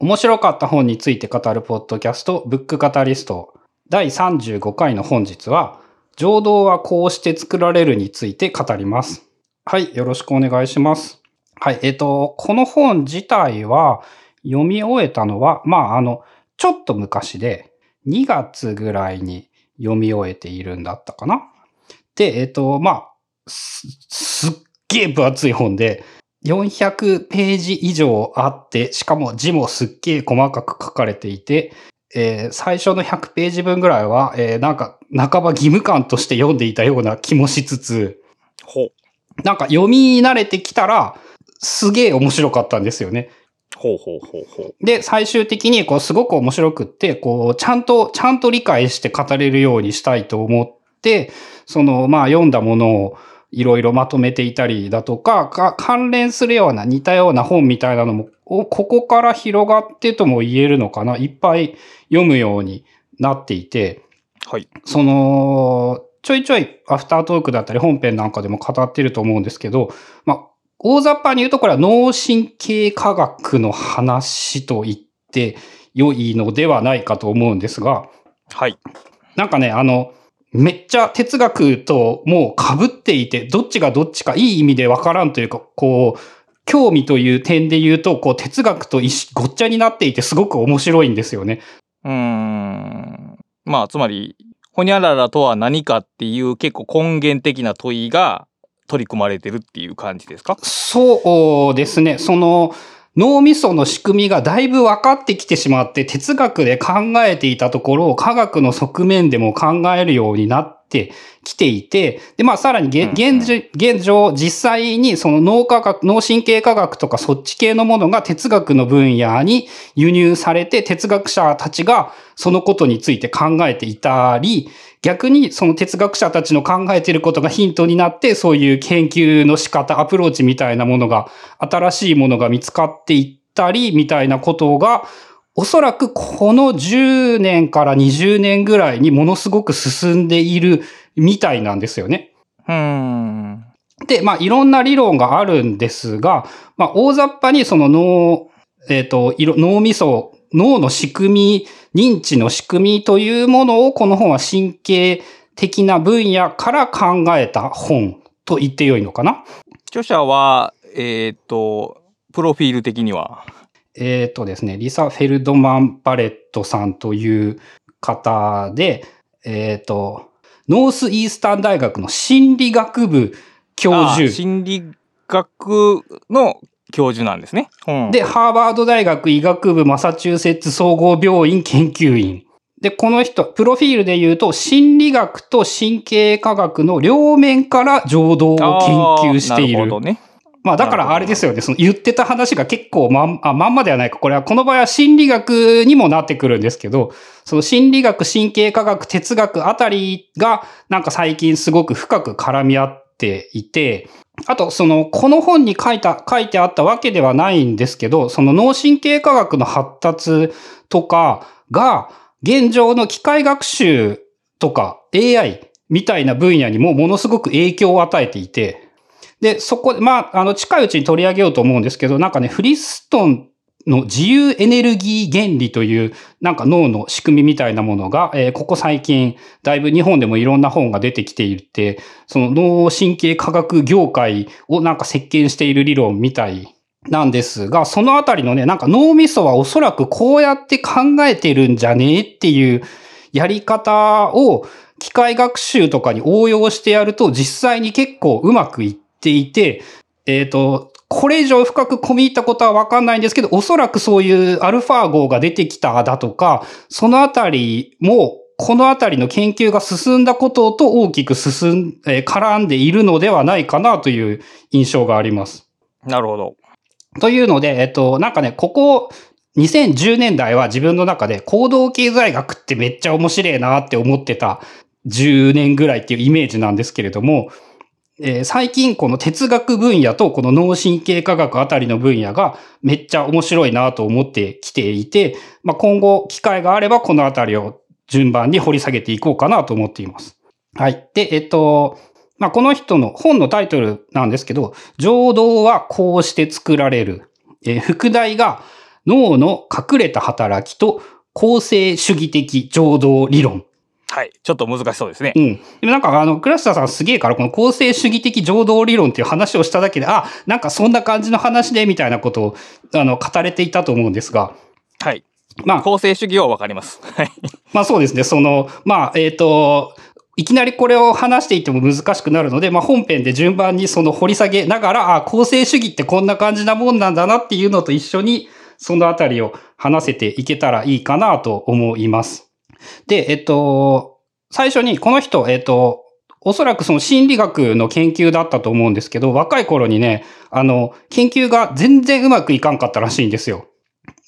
面白かった本について語るポッドキャスト、ブックカタリスト、第35回の本日は、情動はこうして作られるについて語ります。はい、よろしくお願いします。はい、えっ、と、この本自体は読み終えたのは、まあ、あの、ちょっと昔で、2月ぐらいに読み終えているんだったかな。で、えっ、と、まあ、す、すっげえ分厚い本で、400ページ以上あって、しかも字もすっげえ細かく書かれていて、えー最初の100ページ分ぐらいは、えーなんか、半ば義務感として読んでいたような気もしつつ、ほう。なんか読み慣れてきたら、すげえ面白かったんですよね。ほうほうほうほう。で、最終的に、こう、すごく面白くって、こう、ちゃんと、ちゃんと理解して語れるようにしたいと思って、その、まあ、読んだものをいろいろまとめていたりだとか、か関連するような似たような本みたいなのも、おここから広がってとも言えるのかな。いっぱい読むようになっていて、はい。その、ちょいちょいアフタートークだったり本編なんかでも語ってると思うんですけど、まあ、大雑把に言うとこれは脳神経科学の話と言って良いのではないかと思うんですが、はい。なんかね、あの、めっちゃ哲学ともう被っていて、どっちがどっちかいい意味でわからんというか、こう、興味という点で言うと、こう、哲学とごっちゃになっていてすごく面白いんですよね。うーん。まあ、つまり、ほにゃららとは何かっていう結構根源的な問いが取り組まれてるっていう感じですか？そうですね。その脳みその仕組みがだいぶ分かってきてしまって、哲学で考えていたところを科学の側面でも考えるようになってきていて、で、まあさらに現現状、実際にその脳科学、脳神経科学とかそっち系のものが哲学の分野に輸入されて、哲学者たちがそのことについて考えていたり、逆にその哲学者たちの考えていることがヒントになって、そういう研究の仕方、アプローチみたいなものが、新しいものが見つかっていったり、みたいなことが、おそらくこの10年から20年ぐらいにものすごく進んでいるみたいなんですよね。うーん。で、まあ、いろんな理論があるんですが、まあ、大雑把にその脳、えっ、と、いろ脳みそ、脳の仕組み、認知の仕組みというものを、この本は神経的な分野から考えた本と言ってよいのかな著者は、えっ、と、プロフィール的には。えっ、とですね、リサ・フェルドマン・バレットさんという方で、えっ、と、ノースイースタン大学の心理学部教あ授。心理学の教授なんですね。うん、で、ハーバード大学医学部マサチューセッツ総合病院研究員。で、この人、プロフィールで言うと、心理学と神経科学の両面から情動を研究している。なるほどね。まあだからあれですよね、その言ってた話が結構まん、あ、まんまではないか。これはこの場合は心理学にもなってくるんですけど、その心理学、神経科学、哲学あたりがなんか最近すごく深く絡み合っていて、あとその、この本に書いた、書いてあったわけではないんですけど、その脳神経科学の発達とかが、現状の機械学習とか AI みたいな分野にもものすごく影響を与えていて、で、そこ、まあ、あの、近いうちに取り上げようと思うんですけど、なんかね、フリストンの自由エネルギー原理という、なんか脳の仕組みみたいなものが、えーここ最近、だいぶ日本でもいろんな本が出てきていて、その脳神経科学業界をなんか席巻している理論みたいなんですが、そのあたりのね、なんか脳みそはおそらくこうやって考えてるんじゃねえっていうやり方を機械学習とかに応用してやると実際に結構うまくいっていて、えっ、と、これ以上深く込み入ったことはわかんないんですけど、おそらくそういうアルファ号が出てきただとか、そのあたりも、このあたりの研究が進んだことと大きく進ん、えー絡んでいるのではないかなという印象があります。なるほど。というので、えっと、なんかね、ここ、2010年代は自分の中で行動経済学ってめっちゃ面白いなって思ってた10年ぐらいっていうイメージなんですけれども、えー最近この哲学分野とこの脳神経科学あたりの分野がめっちゃ面白いなと思ってきていて、まあ、今後機会があればこのあたりを順番に掘り下げていこうかなと思っています。はい。で、えっと、まあ、この人の本のタイトルなんですけど、情動はこうして作られる。えー副題が脳の隠れた働きと構成主義的情動理論。はい。ちょっと難しそうですねう。ん。でもなんかあの、倉下さんすげえから、この構成主義的情動理論っていう話をしただけで、あ、なんかそんな感じの話で、みたいなことを、あの、語れていたと思うんですが、はい。まあ、構成主義はわかります。はい。まあそうですね。その、まあ、えっ、と、いきなりこれを話していても難しくなるので、まあ本編で順番にその掘り下げながら、あ、構成主義ってこんな感じなもんなんだなっていうのと一緒に、そのあたりを話せていけたらいいかなと思います。で、えっと、最初にこの人、えっと、おそらくその心理学の研究だったと思うんですけど、若い頃にね、あの、研究が全然うまくいかんかったらしいんですよ。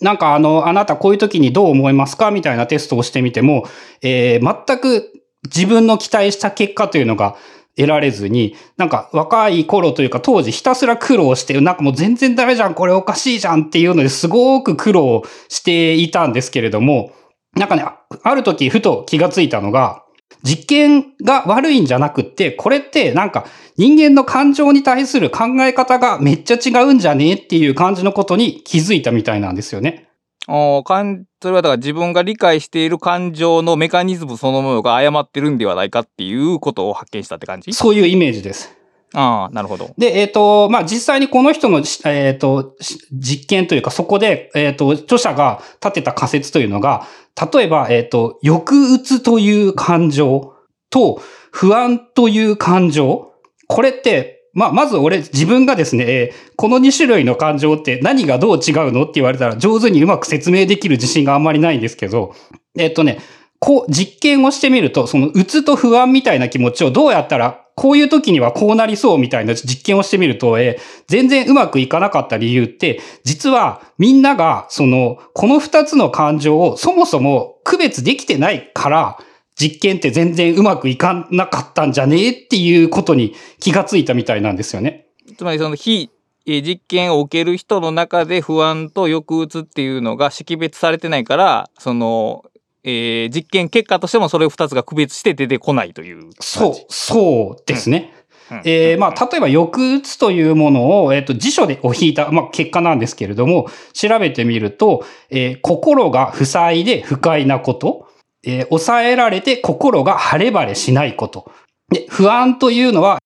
なんかあの、あなたこういう時にどう思いますか？みたいなテストをしてみても、えー全く自分の期待した結果というのが得られずに、なんか若い頃というか当時ひたすら苦労して、なんかもう全然ダメじゃん、これおかしいじゃんっていうのですごく苦労していたんですけれども、なんかね、あある時ふと気がついたのが、実験が悪いんじゃなくって、これってなんか人間の感情に対する考え方がめっちゃ違うんじゃねっていう感じのことに気づいたみたいなんですよね。おーかんそれはだから自分が理解している感情のメカニズムそのものが誤ってるんではないかっていうことを発見したって感じ？そういうイメージです。ああ、なるほど。で、えっ、と、まあ、実際にこの人の、えっ、と、実験というか、そこで、えっ、と、著者が立てた仮説というのが、例えば、えっ、と、抑うつという感情と、不安という感情。これって、まあ、まず俺、自分がですね、えこの2種類の感情って何がどう違うのって言われたら、上手にうまく説明できる自信があんまりないんですけど、えっ、とね、こう、実験をしてみると、その、うつと不安みたいな気持ちをどうやったら、こういう時にはこうなりそうみたいな実験をしてみると、えー全然うまくいかなかった理由って、実はみんなが、その、この二つの感情をそもそも区別できてないから、実験って全然うまくいかなかったんじゃねえっていうことに気がついたみたいなんですよね。つまりその非実験を受ける人の中で不安と抑うつっていうのが識別されてないから、その、えー実験結果としてもそれを2つが区別して出てこないという感じ。そう、そうですね。うん。えーまあ、例えば、抑うつというものを、えっ、と、辞書でを引いた、まあ、結果なんですけれども、調べてみると、えー心が不細で不快なこと、えー抑えられて心が晴れ晴れしないこと。で、不安というのは、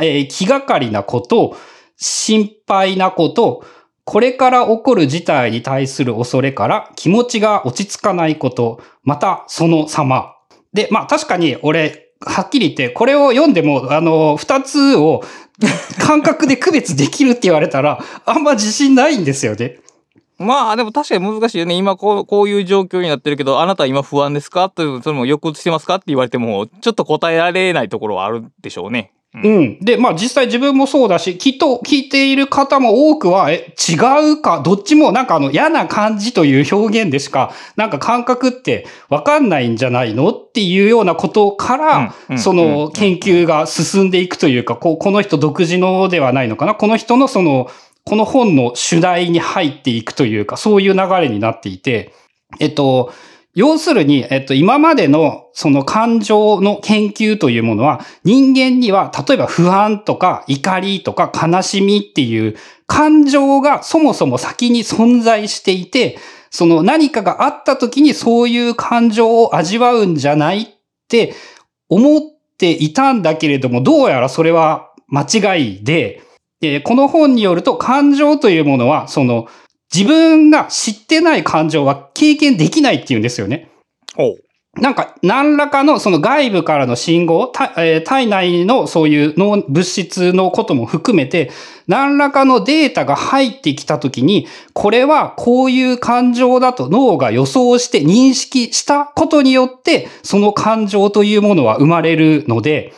えー気がかりなこと、心配なこと、これから起こる事態に対する恐れから気持ちが落ち着かないこと、またその様。で、まあ確かに俺、はっきり言って、これを読んでも、あの、二つを 感覚で区別できるって言われたら、あんま自信ないんですよね。まあでも確かに難しいよね。今こうこういう状況になってるけど、あなたは今不安ですか？というそれも抑うつしてますか？って言われても、ちょっと答えられないところはあるでしょうね。うんうん。で、まあ実際自分もそうだし、きっと聞いている方も多くは、え、違うか、どっちもなんかあの嫌な感じという表現でしか、なんか感覚ってわかんないんじゃないのっていうようなことから、その研究が進んでいくというか、こう、この人独自のではないのかな。この人のその、この本の主題に入っていくというか、そういう流れになっていて、えっと、要するに、えっと、今までのその感情の研究というものは、人間には、例えば不安とか怒りとか悲しみっていう感情がそもそも先に存在していて、その何かがあった時にそういう感情を味わうんじゃないって思っていたんだけれども、どうやらそれは間違いで、えーこの本によると感情というものは、その自分が知ってない感情は経験できないっていうんですよね。なんか、何らかのその外部からの信号、たえー体内のそういう脳物質のことも含めて、何らかのデータが入ってきたときに、これはこういう感情だと脳が予想して認識したことによって、その感情というものは生まれるので、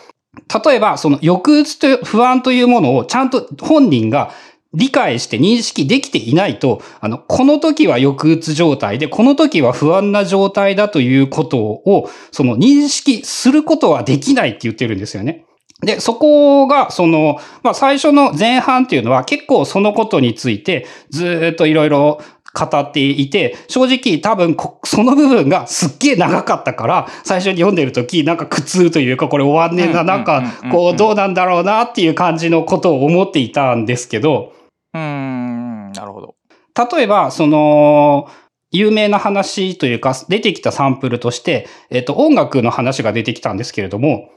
例えば、その抑うつと不安というものをちゃんと本人が理解して認識できていないと、あの、この時は抑うつ状態で、この時は不安な状態だということを、その認識することはできないって言ってるんですよね。で、そこが、その、まあ、最初の前半っていうのは結構そのことについてずーっといろいろ語っていて、正直多分こその部分がすっげえ長かったから、最初に読んでる時なんか苦痛というか、これ終わんねえな、うんなんかこうどうなんだろうなっていう感じのことを思っていたんですけど、うーん、なるほど。例えば、その、有名な話というか、出てきたサンプルとして、えっ、と、音楽の話が出てきたんですけれども、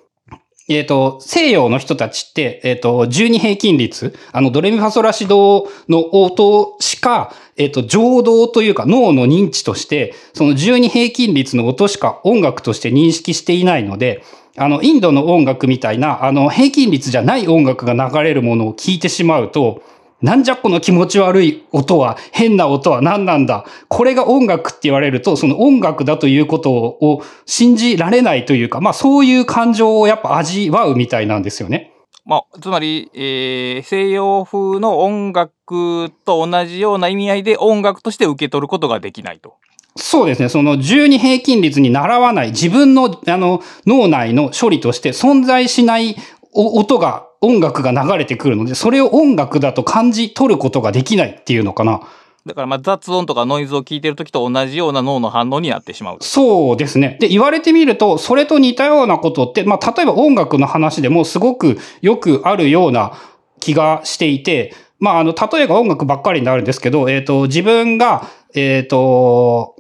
えっ、と、西洋の人たちって、えっ、と、12平均率、あの、ドレミファソラシドの音しか、えっ、と、情動というか脳の認知として、その12平均率の音しか音楽として認識していないので、あの、インドの音楽みたいな、あの、平均率じゃない音楽が流れるものを聞いてしまうと、なんじゃこの気持ち悪い音は、変な音は何なんだ？これが音楽って言われると、その音楽だということを信じられないというか、まあそういう感情をやっぱ味わうみたいなんですよね。まあ、つまり、えー西洋風の音楽と同じような意味合いで音楽として受け取ることができないと。そうですね。その12平均率に習わない自分のあの脳内の処理として存在しないお音が、音楽が流れてくるので、それを音楽だと感じ取ることができないっていうのかな。だからまあ雑音とかノイズを聞いてる時と同じような脳の反応になってしまう。そうですね。で、言われてみると、それと似たようなことって、まあ、例えば音楽の話でもすごくよくあるような気がしていて、まあ、あの、例えば音楽ばっかりになるんですけど、えっ、と、自分が、えっ、と、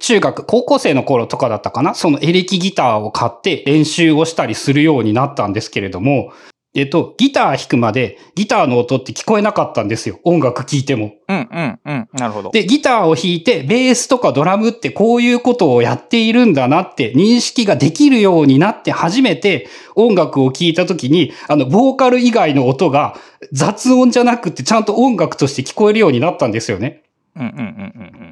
中学、高校生の頃とかだったかな？そのエレキギターを買って練習をしたりするようになったんですけれども、えっ、と、ギター弾くまでギターの音って聞こえなかったんですよ。音楽聴いても。うんうんうん。なるほど。で、ギターを弾いて、ベースとかドラムってこういうことをやっているんだなって認識ができるようになって初めて音楽を聴いた時に、あの、ボーカル以外の音が雑音じゃなくてちゃんと音楽として聞こえるようになったんですよね。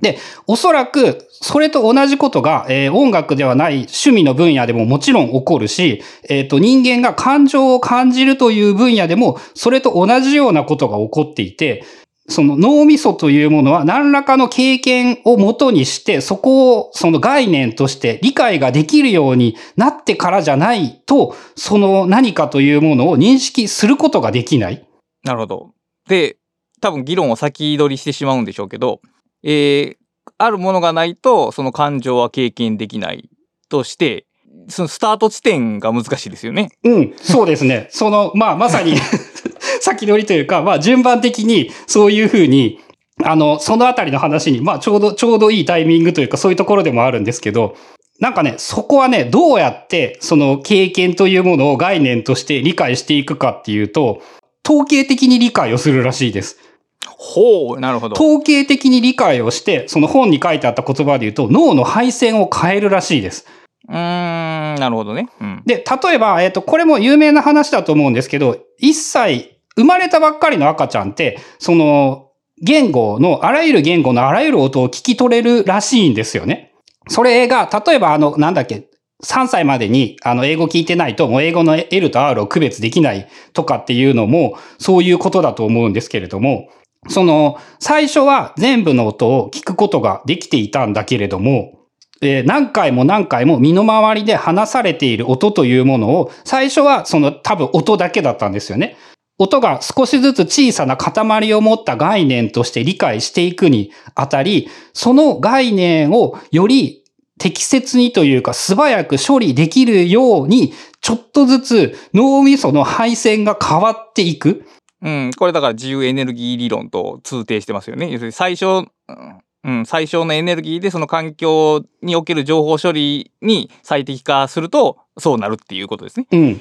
で、おそらく、それと同じことが、えー音楽ではない趣味の分野でももちろん起こるし、えっ、と、人間が感情を感じるという分野でも、それと同じようなことが起こっていて、その脳みそというものは何らかの経験をもとにして、そこをその概念として理解ができるようになってからじゃないと、その何かというものを認識することができない。なるほど。で、多分議論を先取りしてしまうんでしょうけど、えーあるものがないと、その感情は経験できないとして、そのスタート地点が難しいですよね。うん、そうですね。その、まあ、まさに、先取りというか、まあ、順番的に、そういうふうに、あの、そのあたりの話に、まあ、ちょうど、ちょうどいいタイミングというか、そういうところでもあるんですけど、なんかね、そこはね、どうやって、その経験というものを概念として理解していくかっていうと、統計的に理解をするらしいです。ほう、なるほど。統計的に理解をして、その本に書いてあった言葉で言うと、脳の配線を変えるらしいです。うーん、なるほどね。うん。で、例えば、えっ、と、これも有名な話だと思うんですけど、一歳、生まれたばっかりの赤ちゃんって、その、言語の、あらゆる言語のあらゆる音を聞き取れるらしいんですよね。それが、例えば、あの、なんだっけ、3歳までに、あの、英語聞いてないと、もう英語の L と R を区別できないとかっていうのも、そういうことだと思うんですけれども、その、最初は全部の音を聞くことができていたんだけれども、えー何回も何回も身の回りで話されている音というものを、最初はその多分音だけだったんですよね。音が少しずつ小さな塊を持った概念として理解していくにあたり、その概念をより適切にというか素早く処理できるように、ちょっとずつ脳みその配線が変わっていく。うん、これだから自由エネルギー理論と通底してますよね。要するに最初、うんうん、最小のエネルギーでその環境における情報処理に最適化すると、そうなるっていうことですね。うん。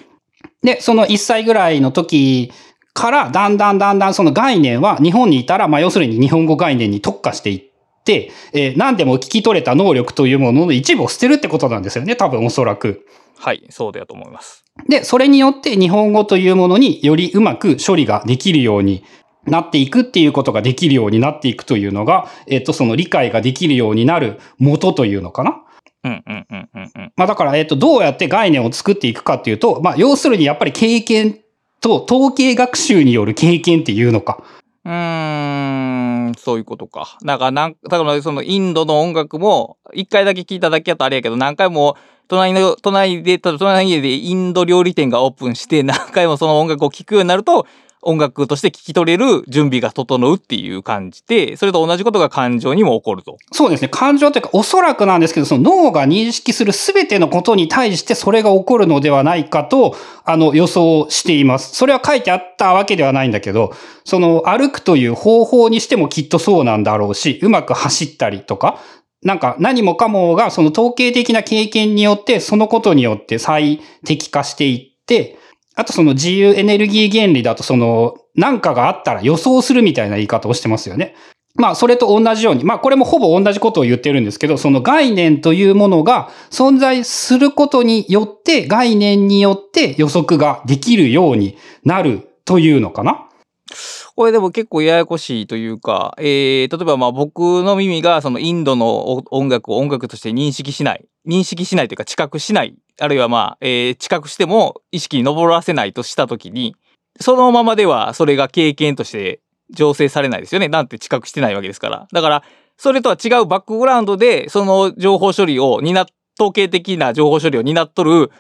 で、その1歳ぐらいの時から、だんだんだんだんその概念は日本にいたら、まあ要するに日本語概念に特化していって、えー何でも聞き取れた能力というものの一部を捨てるってことなんですよね、多分おそらく。はい、そうだと思います。で、それによって日本語というものによりうまく処理ができるようになっていくっていうことができるようになっていくというのが、えっと、その理解ができるようになる元というのかな？うんうんうんうんうん。まあだから、えっと、どうやって概念を作っていくかっていうと、まあ要するにやっぱり経験と統計学習による経験っていうのか。うーん、そういうことか。なんか、なん、だからそのインドの音楽も、一回だけ聞いただけやとあれやけど、何回も、隣の、隣で、隣の家でインド料理店がオープンして、何回もその音楽を聴くようになると、音楽として聴き取れる準備が整うっていう感じで、それと同じことが感情にも起こると。そうですね。感情というか、おそらくなんですけど、その脳が認識するすべてのことに対してそれが起こるのではないかと、あの、予想しています。それは書いてあったわけではないんだけど、その、歩くという方法にしてもきっとそうなんだろうし、うまく走ったりとか、なんか何もかもがその統計的な経験によって、そのことによって最適化していって、あとその自由エネルギー原理だとその、なんかがあったら予想するみたいな言い方をしてますよね。まあ、それと同じように、まあ、これもほぼ同じことを言ってるんですけど、その概念というものが存在することによって、概念によって予測ができるようになるというのかなこれでも結構ややこしいというか、えー、例えばまあ僕の耳がそのインドの音楽を音楽として認識しない、認識しないというか知覚しない、あるいはまあ、えー、知覚しても意識に上らせないとしたときに、そのままではそれが経験として醸成されないですよね。なんて知覚してないわけですから。だから、それとは違うバックグラウンドで、その情報処理を担っ、統計的な情報処理を担っとる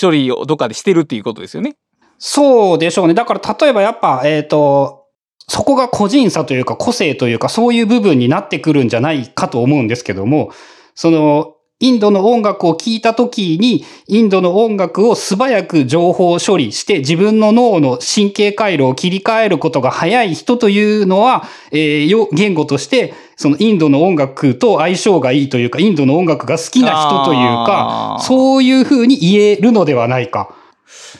処理をどっかでしてるっていうことですよね。そうでしょうね。だから例えばやっぱ、えっ、ー、と、そこが個人差というか個性というかそういう部分になってくるんじゃないかと思うんですけども、その、インドの音楽を聴いた時に、インドの音楽を素早く情報処理して自分の脳の神経回路を切り替えることが早い人というのは、えー、言語として、そのインドの音楽と相性がいいというか、インドの音楽が好きな人というか、そういうふうに言えるのではないか。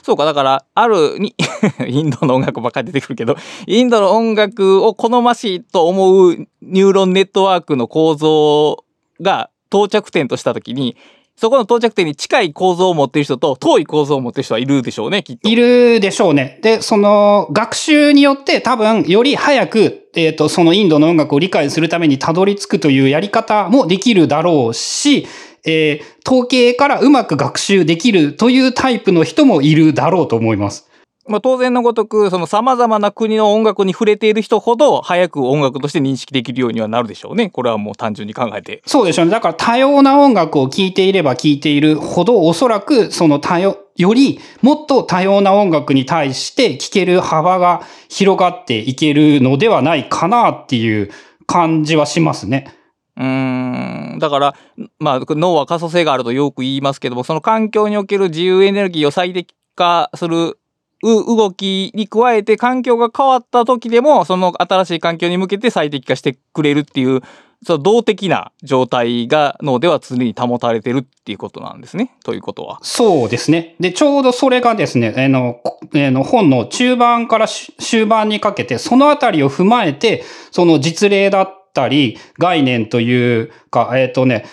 そうか、だから、あるに インドの音楽ばっかり出てくるけど、インドの音楽を好ましいと思うニューロンネットワークの構造が到着点としたときに、そこの到着点に近い構造を持っている人と遠い構造を持っている人はいるでしょうね、きっと。いるでしょうね。で、その学習によって多分より早く、えっ、ー、と、そのインドの音楽を理解するためにたどり着くというやり方もできるだろうし、えー、統計からうまく学習できるというタイプの人もいるだろうと思います。まあ、当然のごとく、その様々な国の音楽に触れている人ほど、早く音楽として認識できるようにはなるでしょうね。これはもう単純に考えて。そうでしょうね。だから多様な音楽を聴いていれば聴いているほど、おそらくその多様、よりもっと多様な音楽に対して聴ける幅が広がっていけるのではないかなっていう感じはしますね。うん。だから、まあ、脳は可塑性があるとよく言いますけども、その環境における自由エネルギーを最適化する動きに加えて環境が変わった時でも、その新しい環境に向けて最適化してくれるっていう、その動的な状態が脳では常に保たれてるっていうことなんですね。ということは。そうですね。で、ちょうどそれがですね、あの、えの本の中盤から終盤にかけて、そのあたりを踏まえて、その実例だったり、概念というか、えっ、ー、とね、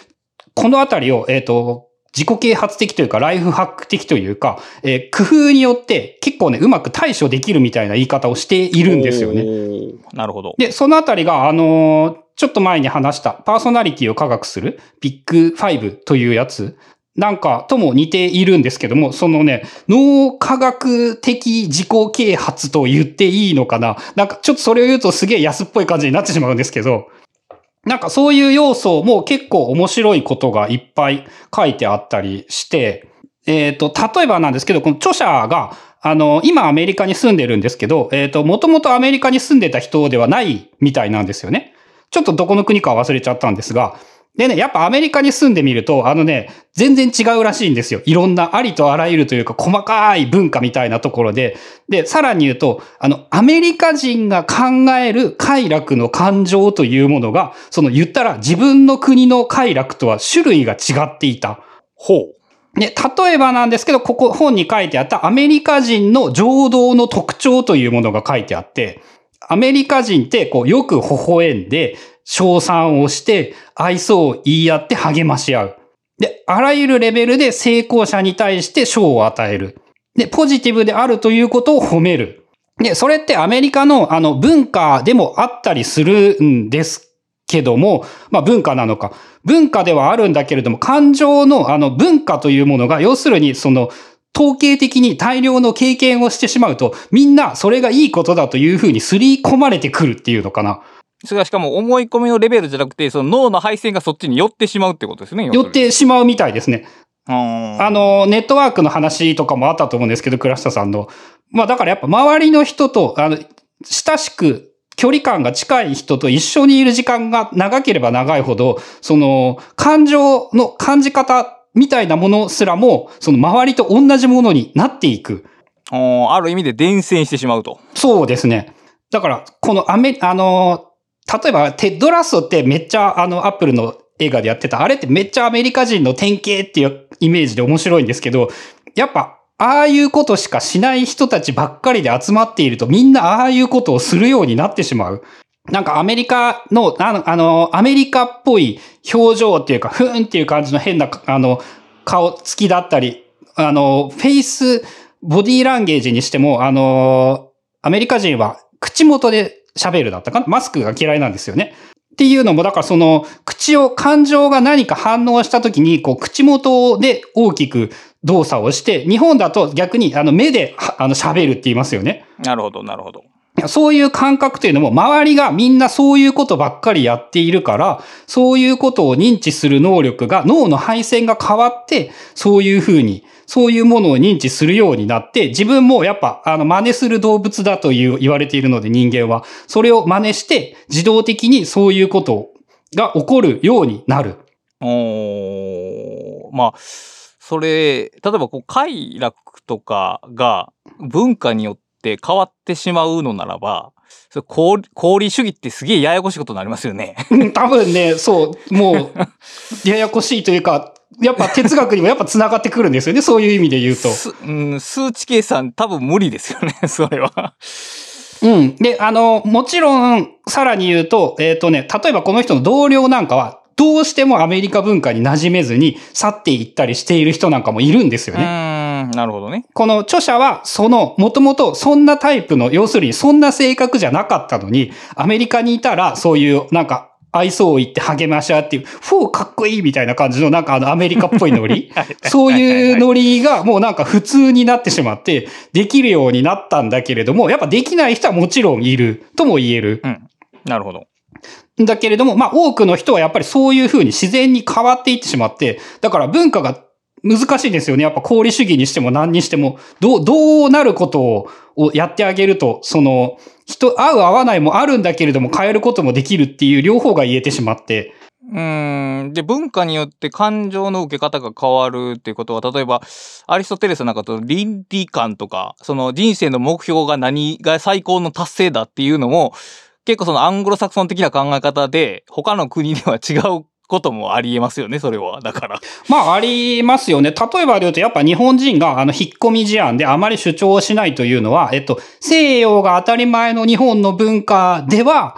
このあたりを、えっ、ー、と、自己啓発的というか、ライフハック的というか、えー、工夫によって結構ね、うまく対処できるみたいな言い方をしているんですよね。なるほど。で、そのあたりが、あのー、ちょっと前に話したパーソナリティを科学するビッグファイブというやつなんかとも似ているんですけども、そのね、脳科学的自己啓発と言っていいのかななんかちょっとそれを言うとすげえ安っぽい感じになってしまうんですけど、なんかそういう要素も結構面白いことがいっぱい書いてあったりして、えっ、ー、と、例えばなんですけど、この著者が、あの、今アメリカに住んでるんですけど、えっ、ー、と、もともとアメリカに住んでた人ではないみたいなんですよね。ちょっとどこの国か忘れちゃったんですが、でね、やっぱアメリカに住んでみると、あのね、全然違うらしいんですよ。いろんなありとあらゆるというか細かい文化みたいなところで。で、さらに言うと、あの、アメリカ人が考える快楽の感情というものが、その言ったら自分の国の快楽とは種類が違っていた。ほう。で、例えばなんですけど、ここ本に書いてあったアメリカ人の情動の特徴というものが書いてあって、アメリカ人ってこうよく微笑んで、称賛をして、愛想を言い合って励まし合う。で、あらゆるレベルで成功者に対して賞を与える。で、ポジティブであるということを褒める。で、それってアメリカのあの文化でもあったりするんですけども、まあ文化なのか。文化ではあるんだけれども、感情のあの文化というものが、要するにその統計的に大量の経験をしてしまうと、みんなそれがいいことだというふうにすり込まれてくるっていうのかな。それがしかも思い込みのレベルじゃなくて、その脳の配線がそっちに寄ってしまうってことですね。寄ってしまうみたいですね。ああ、の、ネットワークの話とかもあったと思うんですけど、倉下さんの。まあだからやっぱ周りの人と、あの、親しく距離感が近い人と一緒にいる時間が長ければ長いほど、その、感情の感じ方みたいなものすらも、その周りと同じものになっていく。ある意味で伝染してしまうと。そうですね。だから、このアメ、あの、例えば、テッドラストってめっちゃ、あの、アップルの映画でやってた、あれってめっちゃアメリカ人の典型っていうイメージで面白いんですけど、やっぱ、ああいうことしかしない人たちばっかりで集まっていると、みんなああいうことをするようになってしまう。なんかアメリカの、あの、あのアメリカっぽい表情っていうか、ふーんっていう感じの変な、あの、顔つきだったり、あの、フェイス、ボディーランゲージにしても、あの、アメリカ人は口元で喋るだったかな？マスクが嫌いなんですよね。っていうのも、だからその、口を、感情が何か反応した時に、こう、口元で大きく動作をして、日本だと逆に、あの、目で、あの、喋るって言いますよね。なるほど、なるほど。そういう感覚というのも、周りがみんなそういうことばっかりやっているから、そういうことを認知する能力が、脳の配線が変わって、そういうふうに、そういうものを認知するようになって、自分もやっぱ、あの、真似する動物だという言われているので人間は、それを真似して、自動的にそういうことが起こるようになる。おーまあ、それ、例えばこう快楽とかが文化によって変わってしまうのならば、それ功功利主義ってすげえややこしいことになりますよね。うん多分ね、そう、もう、ややこしいというか、やっぱ哲学にもやっぱ繋がってくるんですよね。そういう意味で言うと。すうん、数値計算多分無理ですよね、それは。うん。で、あの、もちろん、さらに言うと、えっ、とね、例えばこの人の同僚なんかは、どうしてもアメリカ文化に馴染めずに去っていったりしている人なんかもいるんですようね。なるほどね。この著者は、その、もともとそんなタイプの、要するにそんな性格じゃなかったのに、アメリカにいたら、そういう、なんか、愛想を言って励まし合っていう、フォーかっこいいみたいな感じの、なんかあの、アメリカっぽいノリ。そういうノリがもうなんか普通になってしまって、できるようになったんだけれども、やっぱできない人はもちろんいるとも言える。うん。なるほど。だけれども、まあ多くの人はやっぱりそういう風に自然に変わっていってしまって、だから文化が難しいですよね。やっぱ功利主義にしても何にしても、どう、どうなることををやってあげると、その、人、合う合わないもあるんだけれども変えることもできるっていう両方が言えてしまって、うん。で、文化によって感情の受け方が変わるっていうことは、例えば、アリストテレスなんかと倫理観とか、その人生の目標が何が最高の達成だっていうのも、結構そのアングロサクソン的な考え方で、他の国では違うこともありえますよね、それは。だから。まあありますよね。例えばで言うと、やっぱ日本人があの引っ込み思案であまり主張をしないというのは、えっと、西洋が当たり前の日本の文化では、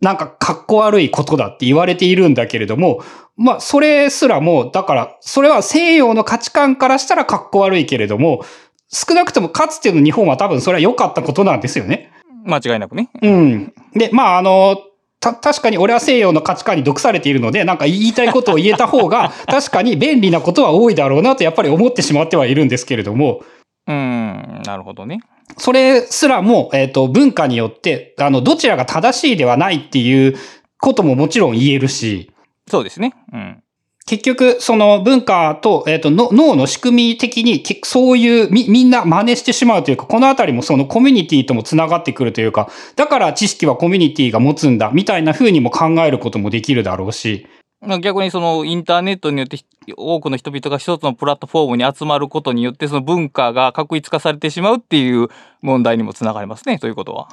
なんか格好悪いことだって言われているんだけれども、まあそれすらも、だから、それは西洋の価値観からしたら格好悪いけれども、少なくともかつての日本は多分それは良かったことなんですよね。間違いなくね。うん。で、まあ、あの、た、確かに俺は西洋の価値観に毒されているので、なんか言いたいことを言えた方が、確かに便利なことは多いだろうなとやっぱり思ってしまってはいるんですけれども、うーん、なるほどね。それすらも、えっ、と、文化によって、あの、どちらが正しいではないっていうことももちろん言えるし、そうですね。うん。結局、その文化と、えっ、と、の脳の仕組み的に、けそういう、み、みんな真似してしまうというか、このあたりもそのコミュニティとも繋がってくるというか、だから知識はコミュニティが持つんだ、みたいな風にも考えることもできるだろうし、まあ逆にそのインターネットによってひ多くの人々が一つのプラットフォームに集まることによってその文化が確一化されてしまうっていう問題にもつながりますね、ということは。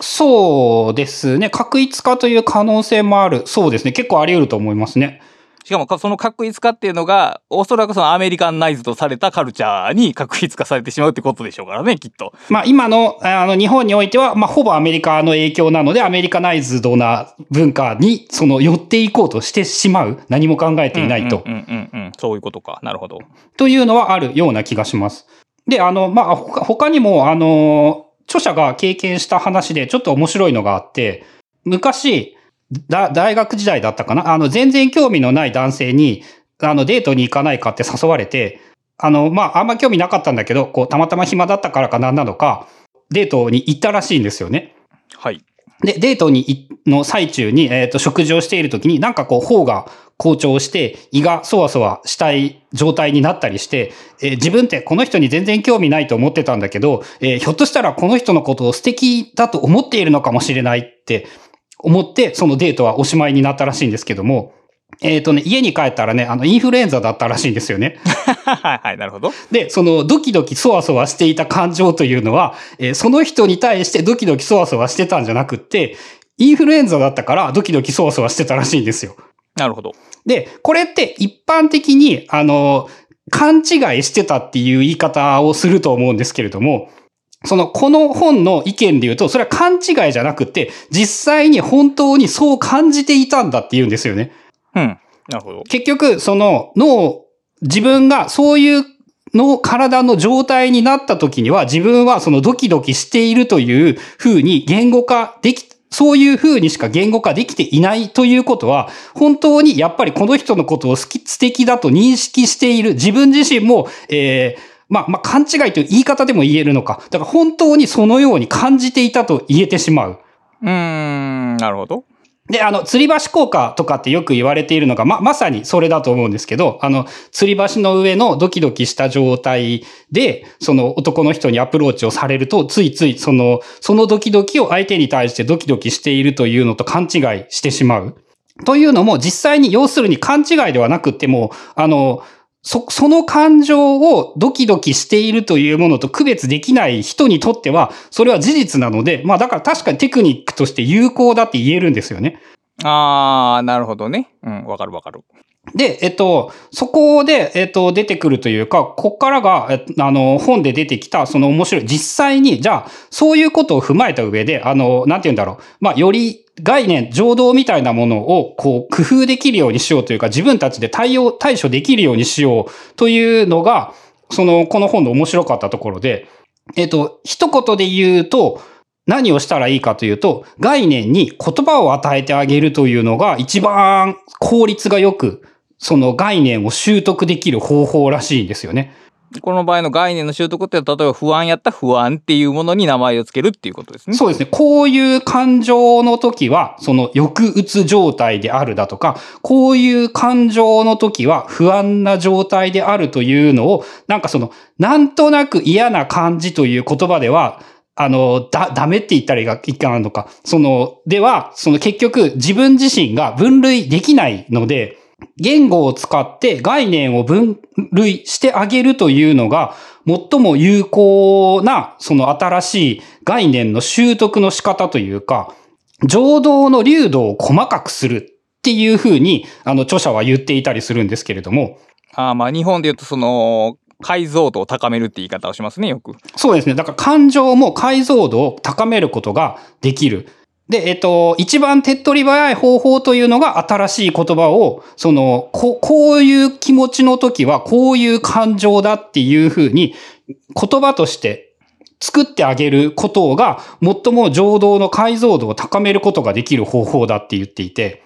そうですね。確一化という可能性もある。そうですね。結構あり得ると思いますね。しかもかその確一化っていうのが、おそらくそのアメリカンナイズとされたカルチャーに確一化されてしまうってことでしょうからね、きっと。まあ今の、あの、日本においては、まあほぼアメリカの影響なので、アメリカナイズドな文化に、その、寄っていこうとしてしまう。何も考えていないと。うんうんうんうん。そういうことか。なるほど。というのはあるような気がします。で、あの、まあ、他他にも、あの、著者が経験した話でちょっと面白いのがあって、昔、だ大学時代だったかな？あの、全然興味のない男性に、あの、デートに行かないかって 誘われて、あの、まあ、あんま興味なかったんだけど、こう、たまたま暇だったからかなんなのか、デートに行ったらしいんですよね。はい。で、デートにい、の最中に、えっ、と、食事をしている時に、なんかこう、頬が、好調して胃がそわそわしたい状態になったりして、えー自分ってこの人に全然興味ないと思ってたんだけど、えーひょっとしたらこの人のことを素敵だと思っているのかもしれないって思って、そのデートはおしまいになったらしいんですけども、えっ、とね、家に帰ったらね、あの、インフルエンザだったらしいんですよね。はいはい、なるほど。で、そのドキドキそわそわしていた感情というのは、えーその人に対してドキドキそわそわしてたんじゃなくって、インフルエンザだったからドキドキそわそわしてたらしいんですよ。なるほど。で、これって一般的に、あの、勘違いしてたっていう言い方をすると思うんですけれども、その、この本の意見で言うと、それは勘違いじゃなくて、実際に本当にそう感じていたんだって言うんですよね。うん。なるほど。結局、その脳、自分がそういうの体の状態になった時には自分はそのドキドキしているという風に言語化でき、そういう風にしか言語化できていないということは、本当にやっぱりこの人のことを好き、素敵だと認識している自分自身も、えーまあ、まあ、勘違いという言い方でも言えるのか。だから本当にそのように感じていたと言えてしまう。うーん、なるほど。で、あの、吊り橋効果とかってよく言われているのが、ま、まさにそれだと思うんですけど、あの、吊り橋の上のドキドキした状態で、その男の人にアプローチをされると、ついついその、そのドキドキを相手に対してドキドキしているというのと勘違いしてしまう。というのも、実際に要するに勘違いではなくっても、あの、そ、その感情をドキドキしているというものと区別できない人にとっては、それは事実なので、まあだから確かにテクニックとして有効だって言えるんですよね。あー、なるほどね。うん、わかるわかる。で、えっと、そこで、えっと、出てくるというか、こっからが、えあの、本で出てきた、その面白い、実際に、じゃあ、そういうことを踏まえた上で、あの、なんて言うんだろう。まあ、より概念、情動みたいなものを、こう、工夫できるようにしようというか、自分たちで対応、対処できるようにしようというのが、その、この本の面白かったところで、えっと、一言で言うと、何をしたらいいかというと、概念に言葉を与えてあげるというのが一番効率がよく、その概念を習得できる方法らしいんですよね。この場合の概念の習得って、例えば不安やったら不安っていうものに名前をつけるっていうことですね。そうですね。こういう感情の時は、その抑うつ状態であるだとか、こういう感情の時は不安な状態であるというのを、なんかその、なんとなく嫌な感じという言葉では、あの、だ、ダメって言ったらいいかいいかなのか。その、では、その結局自分自身が分類できないので、言語を使って概念を分類してあげるというのが、最も有効な、その新しい概念の習得の仕方というか、情動の流動を細かくするっていうふうに、あの、著者は言っていたりするんですけれども、あーまあ、日本で言うと、その、解像度を高めるって言い方をしますね、よく。そうですね。だから感情も解像度を高めることができる。で、えっと、一番手っ取り早い方法というのが新しい言葉を、その、ここういう気持ちの時はこういう感情だっていうふうに言葉として作ってあげることが最も情動の解像度を高めることができる方法だって言っていて、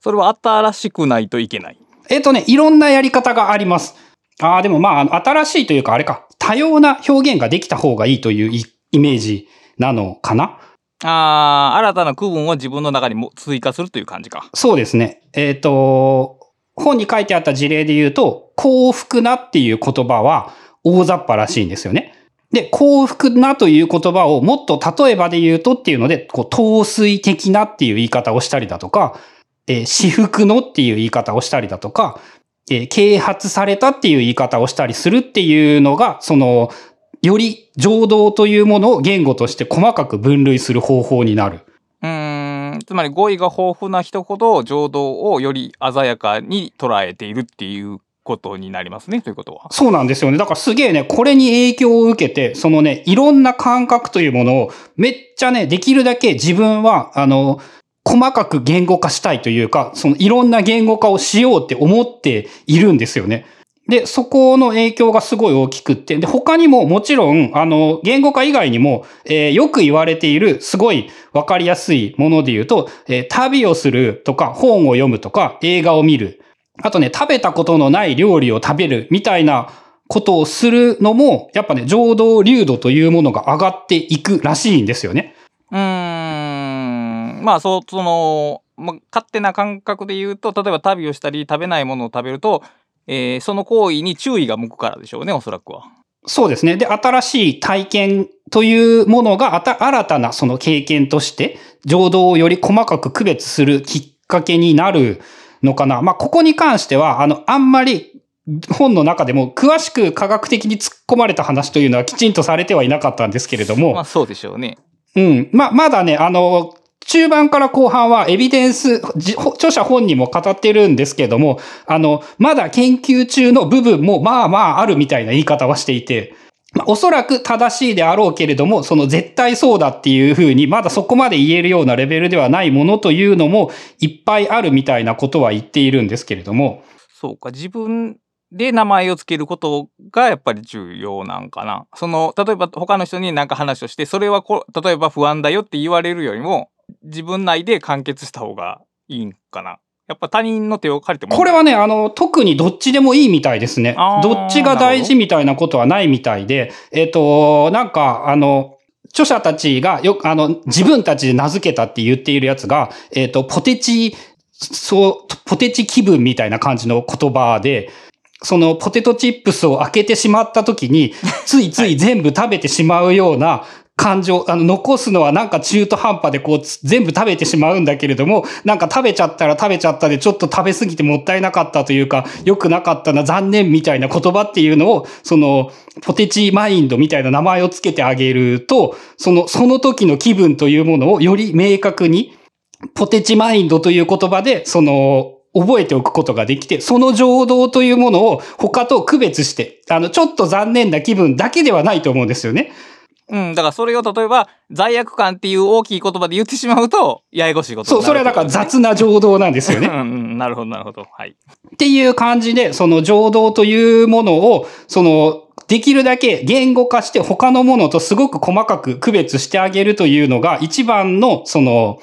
それは新しくないといけない。えっとね、いろんなやり方があります。ああ、でもまあ新しいというかあれか、多様な表現ができた方がいいというイイメージなのかなあー新たな区分を自分の中にも追加するという感じか。そうですね。えっ、と、本に書いてあった事例で言うと、幸福なっていう言葉は大雑把らしいんですよね。で、幸福なという言葉をもっと例えばで言うとっていうので、こう、陶水的なっていう言い方をしたりだとか、えー私服のっていう言い方をしたりだとか、えー啓発されたっていう言い方をしたりするっていうのが、その、より情動というものを言語として細かく分類する方法になる。うーん、つまり語彙が豊富な人ほど情動をより鮮やかに捉えているっていうことになりますね、ということは。そうなんですよね。だからすげえね、これに影響を受けて、そのね、いろんな感覚というものを、めっちゃね、できるだけ自分は、あの、細かく言語化したいというか、そのいろんな言語化をしようって思っているんですよね。で、そこの影響がすごい大きくって、で、他にももちろん、あの、言語化以外にも、えーよく言われている、すごいわかりやすいもので言うと、えー旅をするとか、本を読むとか、映画を見る。あとね、食べたことのない料理を食べるみたいなことをするのも、やっぱね、情動流度というものが上がっていくらしいんですよね。うーん、まあ、そう、その、まあ、勝手な感覚で言うと、例えば旅をしたり食べないものを食べると、えーその行為に注意が向くからでしょうね、おそらくは。そうですね。で、新しい体験というものがあた新たなその経験として、情動をより細かく区別するきっかけになるのかな。まあ、ここに関しては、あの、あんまり本の中でも詳しく科学的に突っ込まれた話というのはきちんとされてはいなかったんですけれども、まあそうでしょうね。うん。ま、まだね、あの、中盤から後半はエビデンス、著者本人も語ってるんですけども、あの、まだ研究中の部分もまあまああるみたいな言い方はしていて、ま、おそらく正しいであろうけれども、その絶対そうだっていうふうに、まだそこまで言えるようなレベルではないものというのもいっぱいあるみたいなことは言っているんですけれども、そうか、自分で名前をつけることがやっぱり重要なんかな。その、例えば他の人に何か話をして、それはこ例えば不安だよって言われるよりも、自分内で完結した方がいいんかな。やっぱ他人の手を借りてもこれはね、あの、特にどっちでもいいみたいですね。どっちが大事みたいなことはないみたいで、えっ、と、なんか、あの、著者たちがよく、あの、自分たちで名付けたって言っているやつが、えっ、と、ポテチ、そう、ポテチ気分みたいな感じの言葉で、そのポテトチップスを開けてしまった時に、ついつい全部食べてしまうような感情、あの、残すのはなんか中途半端でこう、全部食べてしまうんだけれども、なんか食べちゃったら食べちゃったでちょっと食べ過ぎてもったいなかったというか、良くなかったな、残念みたいな言葉っていうのを、その、ポテチマインドみたいな名前をつけてあげると、その、その時の気分というものをより明確に、ポテチマインドという言葉で、その、覚えておくことができて、その情動というものを他と区別して、あの、ちょっと残念な気分だけではないと思うんですよね。うん、だからそれを例えば罪悪感っていう大きい言葉で言ってしまうと、ややこしいことそう、それはだから雑な情動なんですよね う。んうん、なるほど、なるほど。はい。っていう感じで、その情動というものを、その、できるだけ言語化して他のものとすごく細かく区別してあげるというのが一番の、その、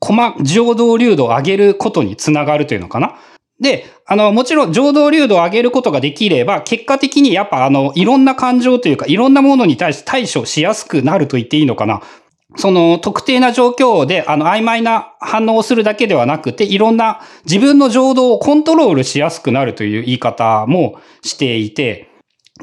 細、情動流度を上げることにつながるというのかな。で、あの、もちろん情動流度を上げることができれば、結果的にやっぱあの、いろんな感情というか、いろんなものに対して対処しやすくなると言っていいのかな。その特定な状況で、あの、曖昧な反応をするだけではなくて、いろんな自分の情動をコントロールしやすくなるという言い方もしていて、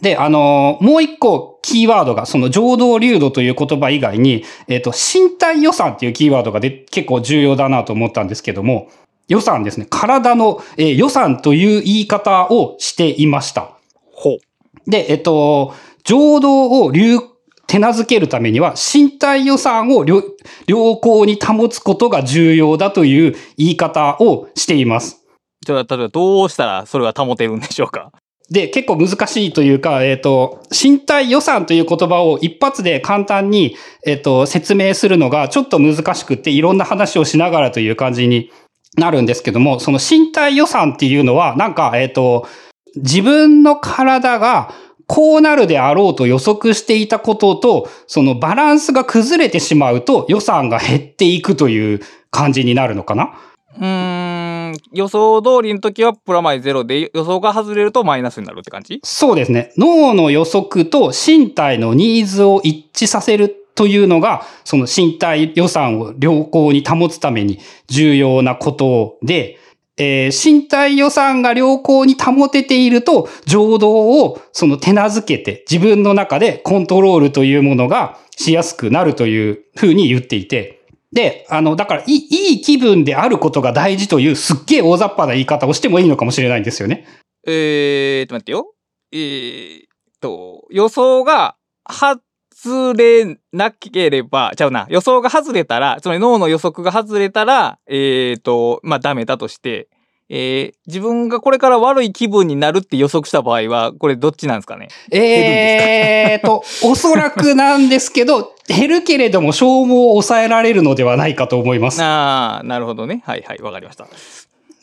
で、あの、もう一個キーワードが、その情動流度という言葉以外に、えっ、と、身体予算っていうキーワードがで結構重要だなと思ったんですけども、予算ですね。体の、えー予算という言い方をしていました。ほう。で、えっと、情動を流、手なずけるためには、身体予算を良良好に保つことが重要だという言い方をしています。じゃあ、例えばどうしたらそれは保てるんでしょうか？で、結構難しいというか、えっ、と、身体予算という言葉を一発で簡単に、えっ、と、説明するのがちょっと難しくって、いろんな話をしながらという感じになるんですけども、その身体予算っていうのは、なんか、えっ、と、自分の体がこうなるであろうと予測していたことと、そのバランスが崩れてしまうと予算が減っていくという感じになるのかな？うーん、予想通りの時はプラマイゼロで、予想が外れるとマイナスになるって感じ？そうですね。脳の予測と身体のニーズを一致させるというのが、その身体予算を良好に保つために重要なことで、えー身体予算が良好に保てていると、情動をその手なずけて自分の中でコントロールというものがしやすくなるというふうに言っていて、で、あの、だからいい、い気分であることが大事というすっげえ大雑把な言い方をしてもいいのかもしれないんですよね。えーと、待ってよ。えーと、予想がは外れなければ、ちゃうな、予想が外れたら、つまり脳の予測が外れたら、えーっと、まあ、ダメだとして、えー自分がこれから悪い気分になるって予測した場合は、これどっちなんですかね？えーと、おそらくなんですけど、減るけれども消耗を抑えられるのではないかと思います。ああ、なるほどね。はいはい、わかりました。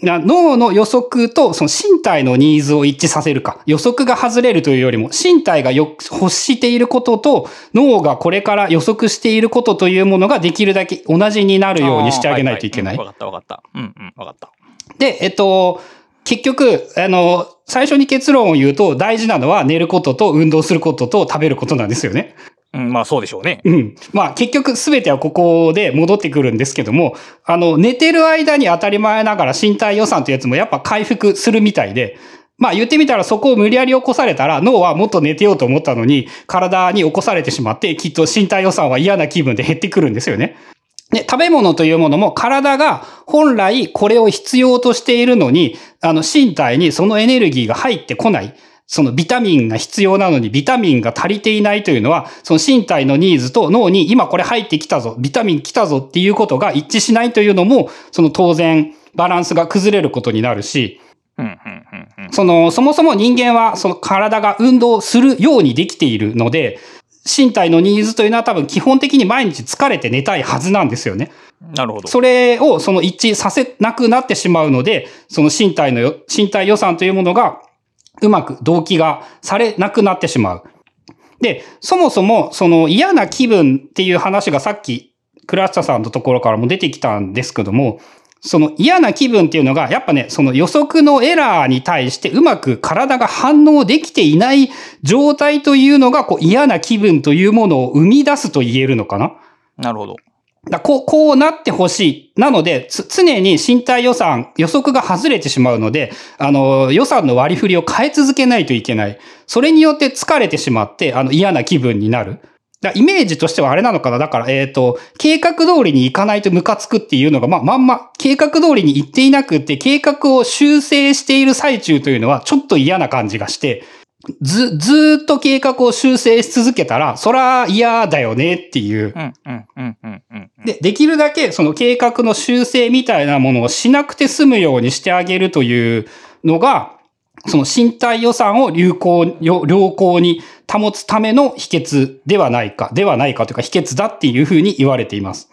な脳の予測とその身体のニーズを一致させるか。予測が外れるというよりも、身体がよ欲していることと、脳がこれから予測していることというものができるだけ同じになるようにしてあげないといけないわ、。かったわかった。うんうん、わかった。で、えっと、結局、あの、最初に結論を言うと大事なのは寝ることと運動することと食べることなんですよね。うん、まあそうでしょうね。うん。まあ結局全てはここで戻ってくるんですけども、あの、寝てる間に当たり前ながら身体予算というやつもやっぱ回復するみたいで、まあ言ってみたらそこを無理やり起こされたら脳はもっと寝てようと思ったのに体に起こされてしまってきっと身体予算は嫌な気分で減ってくるんですよね。で、食べ物というものも体が本来これを必要としているのに、あの身体にそのエネルギーが入ってこない。そのビタミンが必要なのにビタミンが足りていないというのは、その身体のニーズと脳に今これ入ってきたぞ、ビタミン来たぞっていうことが一致しないというのも、その当然バランスが崩れることになるし。その、そもそも人間は、その体が運動するようにできているので、身体のニーズというのは多分基本的に毎日疲れて寝たいはずなんですよね。なるほど。それをその一致させなくなってしまうので、その身体のよ、身体予算というものがうまく同期がされなくなってしまう。で、そもそもその嫌な気分っていう話がさっき、クラスタさんのところからも出てきたんですけども、その嫌な気分っていうのが、やっぱね、その予測のエラーに対してうまく体が反応できていない状態というのが、こう嫌な気分というものを生み出すと言えるのかななるほど。だこう、こうなってほしい。なので、常に身体予算、予測が外れてしまうので、あの、予算の割り振りを変え続けないといけない。それによって疲れてしまって、あの、嫌な気分になる。だイメージとしてはあれなのかなだから、えっ、と、計画通りに行かないとムカつくっていうのが、まあ、まんま、計画通りに行っていなくって、計画を修正している最中というのは、ちょっと嫌な感じがして、ず、ずーっと計画を修正し続けたら、そら嫌だよねっていう。で、できるだけその計画の修正みたいなものをしなくて済むようにしてあげるというのが、その身体予算を流行、よ良好に保つための秘訣ではないか、ではないかというか秘訣だっていうふうに言われています。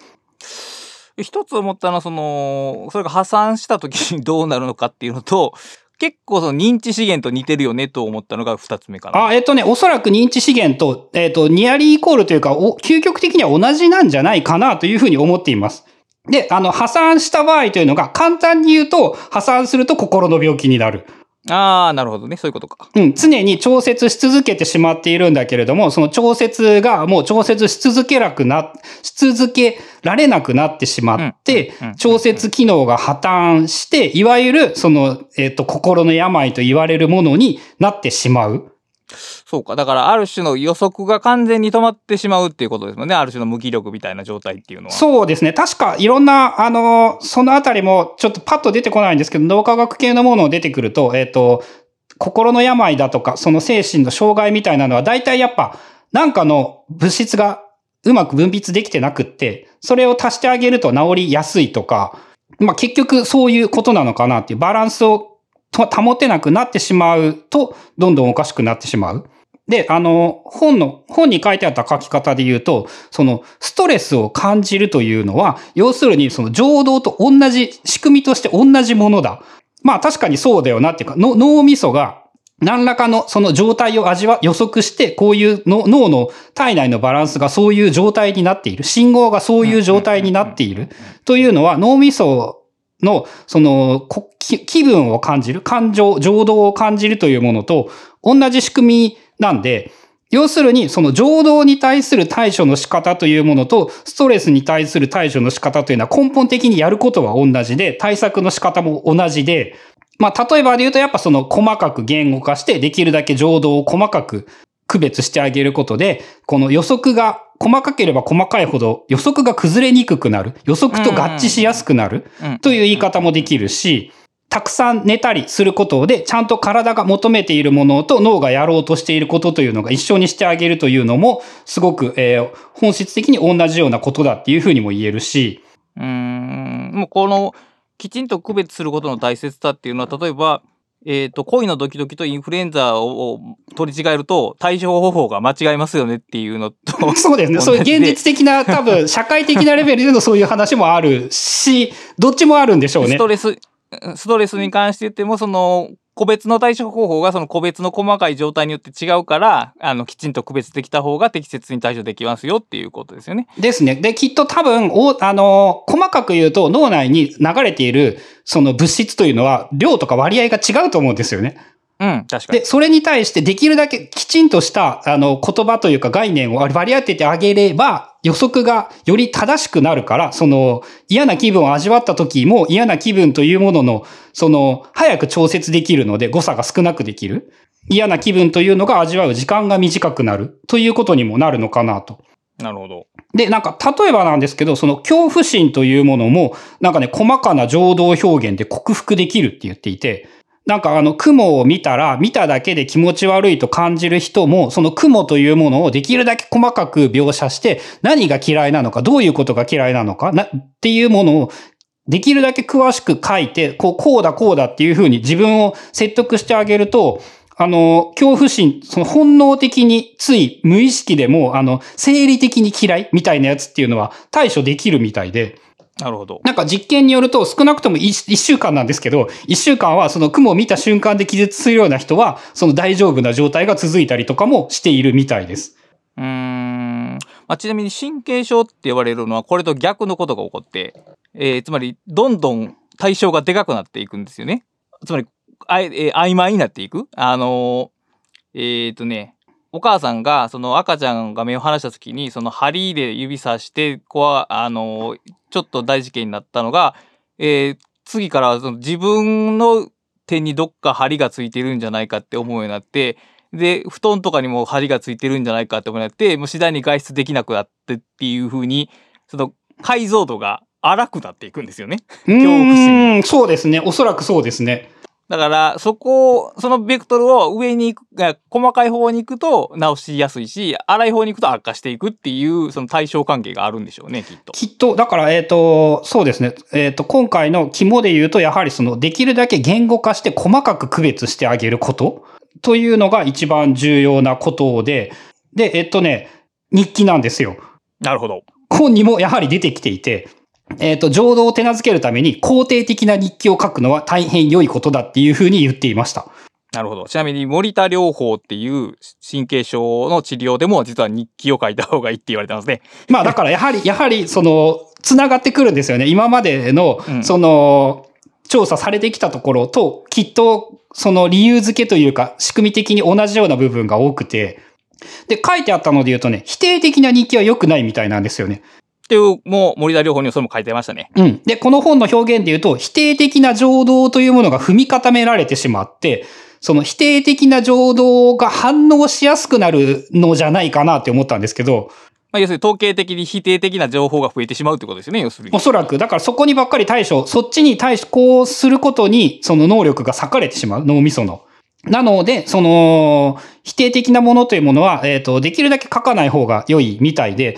一つ思ったのは、その、それが破産した時にどうなるのかっていうのと、結構その認知資源と似てるよねと思ったのが二つ目かな。あ、えっとね、おそらく認知資源と、えっと、ニアリーイコールというか、お究極的には同じなんじゃないかなというふうに思っています。で、あの、破産した場合というのが、簡単に言うと、破産すると心の病気になる。ああ、なるほどね。そういうことか。うん、常に調節し続けてしまっているんだけれども、その調節がもう調節し続けなくな、し続けられなくなってしまって調節機能が破綻して、いわゆるその、えっ、と、心の病と言われるものになってしまう。そうか。だから、ある種の予測が完全に止まってしまうっていうことですもんね。ある種の無気力みたいな状態っていうのは。そうですね。確かいろんな、あの、そのあたりもちょっとパッと出てこないんですけど、脳科学系のものを出てくると、えっ、と、心の病だとか、その精神の障害みたいなのは、大体やっぱ、なんかの物質がうまく分泌できてなくって、それを足してあげると治りやすいとか、まあ結局そういうことなのかなっていうバランスを保てなくなってしまうと、どんどんおかしくなってしまう。で、あの、本の、本に書いてあった書き方で言うと、その、ストレスを感じるというのは、要するに、その、情動と同じ、仕組みとして同じものだ。まあ、確かにそうだよなっていうか、の脳みそが、何らかのその状態を味わ、予測して、こういうの脳の体内のバランスがそういう状態になっている。信号がそういう状態になっている。というのは、脳みその、その、気分を感じる、感情、情動を感じるというものと、同じ仕組みなんで、要するに、その情動に対する対処の仕方というものと、ストレスに対する対処の仕方というのは根本的にやることは同じで、対策の仕方も同じで、まあ、例えばで言うと、やっぱその細かく言語化して、できるだけ情動を細かく区別してあげることで、この予測が細かければ細かいほど予測が崩れにくくなる。予測と合致しやすくなる。うんという言い方もできるし、たくさん寝たりすることで、ちゃんと体が求めているものと脳がやろうとしていることというのが一緒にしてあげるというのも、すごく、えー本質的に同じようなことだっていうふうにも言えるし、うーんもうこのきちんと区別することの大切さっていうのは例えば、えー、と恋のドキドキとインフルエンザを取り違えると対処方法が間違いますよねっていうのと そうですね。そういう現実的な、多分、社会的なレベルでのそういう話もあるし、どっちもあるんでしょうねス。トレスストレスに関して言ってもその個別の対処方法がその個別の細かい状態によって違うからあのきちんと区別できた方が適切に対処できますよっていうことですよね。ですね。で、きっと多分、お、あの、細かく言うと脳内に流れている、その物質というのは、量とか割合が違うと思うんですよね。うん、確かにで、。それに対してできるだけきちんとした、あの、言葉というか概念を割り当ててあげれば、予測がより正しくなるから、その、嫌な気分を味わった時も嫌な気分というものの、その、早く調節できるので誤差が少なくできる。嫌な気分というのが味わう時間が短くなる。ということにもなるのかなと。なるほど。で、なんか、例えばなんですけど、その恐怖心というものも、なんかね、細かな情動表現で克服できるって言っていて、なんかあの、雲を見たら、見ただけで気持ち悪いと感じる人も、その雲というものをできるだけ細かく描写して、何が嫌いなのか、どういうことが嫌いなのか、な、っていうものを、できるだけ詳しく書いて、こう、こうだこうだっていうふうに自分を説得してあげると、あの、恐怖心、その本能的につい無意識でも、あの、生理的に嫌いみたいなやつっていうのは対処できるみたいで、なるほど。なんか実験によると少なくとも 1, 週間なんですけど、1週間はその雲を見た瞬間で気絶するような人は、その大丈夫な状態が続いたりとかもしているみたいです。うーん。まあ、ちなみに神経症って言われるのはこれと逆のことが起こって、えーつまりどんどん対象がでかくなっていくんですよね。つまりあい、えー曖昧になっていく。あのーえっ、とね、お母さんがその赤ちゃんが目を離した時にその針で指さしてこわあのーちょっと大事件になったのが、えー次からはその自分の手にどっか針がついてるんじゃないかって思うようになってで布団とかにも針がついてるんじゃないかって思うようになってもう次第に外出できなくなってっていう風にその解像度が荒くなっていくんですよね。う恐怖心そうですね。おそらくそうですね。だから、そこを、そのベクトルを上に行く、あ細かい方に行くと直しやすいし、荒い方に行くと悪化していくっていう、その対象関係があるんでしょうね、きっと。きっと、だから、えっ、と、そうですね。えっ、と、今回の肝で言うと、やはりその、できるだけ言語化して細かく区別してあげることというのが一番重要なことで、で、えっ、とね、日記なんですよ。なるほど。本にもやはり出てきていて、えっ、と、浄土を手なずけるために肯定的な日記を書くのは大変良いことだっていうふうに言っていました。なるほど。ちなみに、森田療法っていう神経症の治療でも、実は日記を書いた方がいいって言われてますね。まあだからやはり、やはりその、つながってくるんですよね。今までのう、んその、調査されてきたところと、きっと、その理由付けというか、仕組み的に同じような部分が多くて、で、書いてあったので言うとね、否定的な日記は良くないみたいなんですよね。っていう、もう森田療法にはそれも書いてましたね。うん。で、この本の表現で言うと、否定的な情動というものが踏み固められてしまって、その否定的な情動が反応しやすくなるのじゃないかなって思ったんですけど、まあ、要するに統計的に否定的な情報が増えてしまうってことですよね、要するにお。そらく、だからそこにばっかり対処、そっちに対抗することに、その能力が割かれてしまう、脳みその。なので、その、否定的なものというものは、えっ、と、できるだけ書かない方が良いみたいで、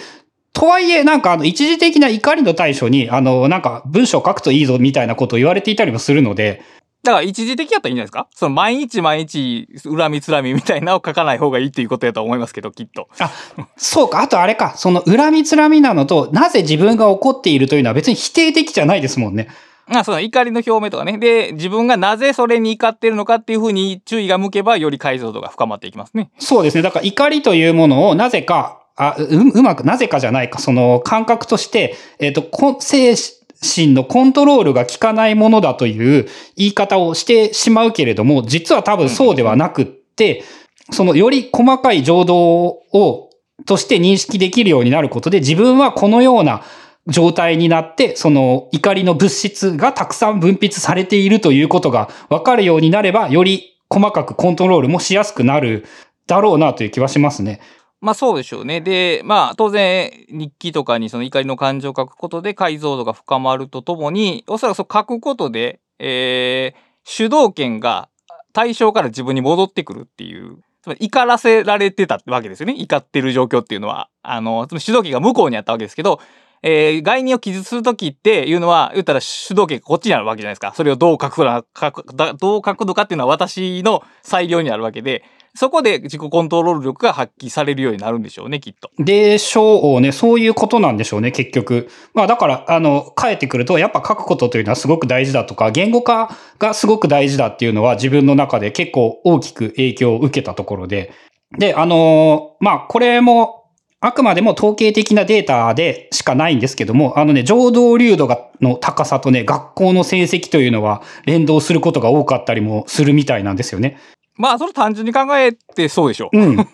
とはいえ、なんかあの、一時的な怒りの対処に、あの、なんか文章を書くといいぞみたいなことを言われていたりもするので、だから一時的やったらいいんじゃないですか？その毎日毎日恨みつらみみたいなのを書かない方がいいっていうことやと思いますけど、きっと。あ、そうか。あとあれか。その恨みつらみなのと、なぜ自分が怒っているというのは別に否定的じゃないですもんね。あその怒りの表明とかね。で、自分がなぜそれに怒ってるのかっていうふうに注意が向けば、より解像度が深まっていきますね。そうですね。だから怒りというものをなぜか、あううまく、なぜかじゃないか、その感覚として、えっ、と、精神のコントロールが効かないものだという言い方をしてしまうけれども、実は多分そうではなくって、そのより細かい情動を、として認識できるようになることで、自分はこのような状態になって、その怒りの物質がたくさん分泌されているということが分かるようになれば、より細かくコントロールもしやすくなるだろうなという気はしますね。まあそうでしょうね。で、まあ当然日記とかにその怒りの感情を書くことで解像度が深まるとともに、おそらくそう書くことで、えー主導権が対象から自分に戻ってくるっていう、つまり怒らせられてたわけですよね。怒ってる状況っていうのは。あの、つまり主導権が向こうにあったわけですけど、えー概念を記述するときっていうのは、言ったら主導権がこっちにあるわけじゃないですか。それをどう書くか、どう書くのかっていうのは私の裁量にあるわけで、そこで自己コントロール力が発揮されるようになるんでしょうね、きっと。でしょうね。そういうことなんでしょうね、結局。まあだから、あの、帰ってくると、やっぱ書くことというのはすごく大事だとか、言語化がすごく大事だっていうのは自分の中で結構大きく影響を受けたところで。で、あの、まあこれも、あくまでも統計的なデータでしかないんですけども、あのね、情動流度がの高さとね、学校の成績というのは連動することが多かったりもするみたいなんですよね。まあ、それ単純に考えてそうでしょう。うん。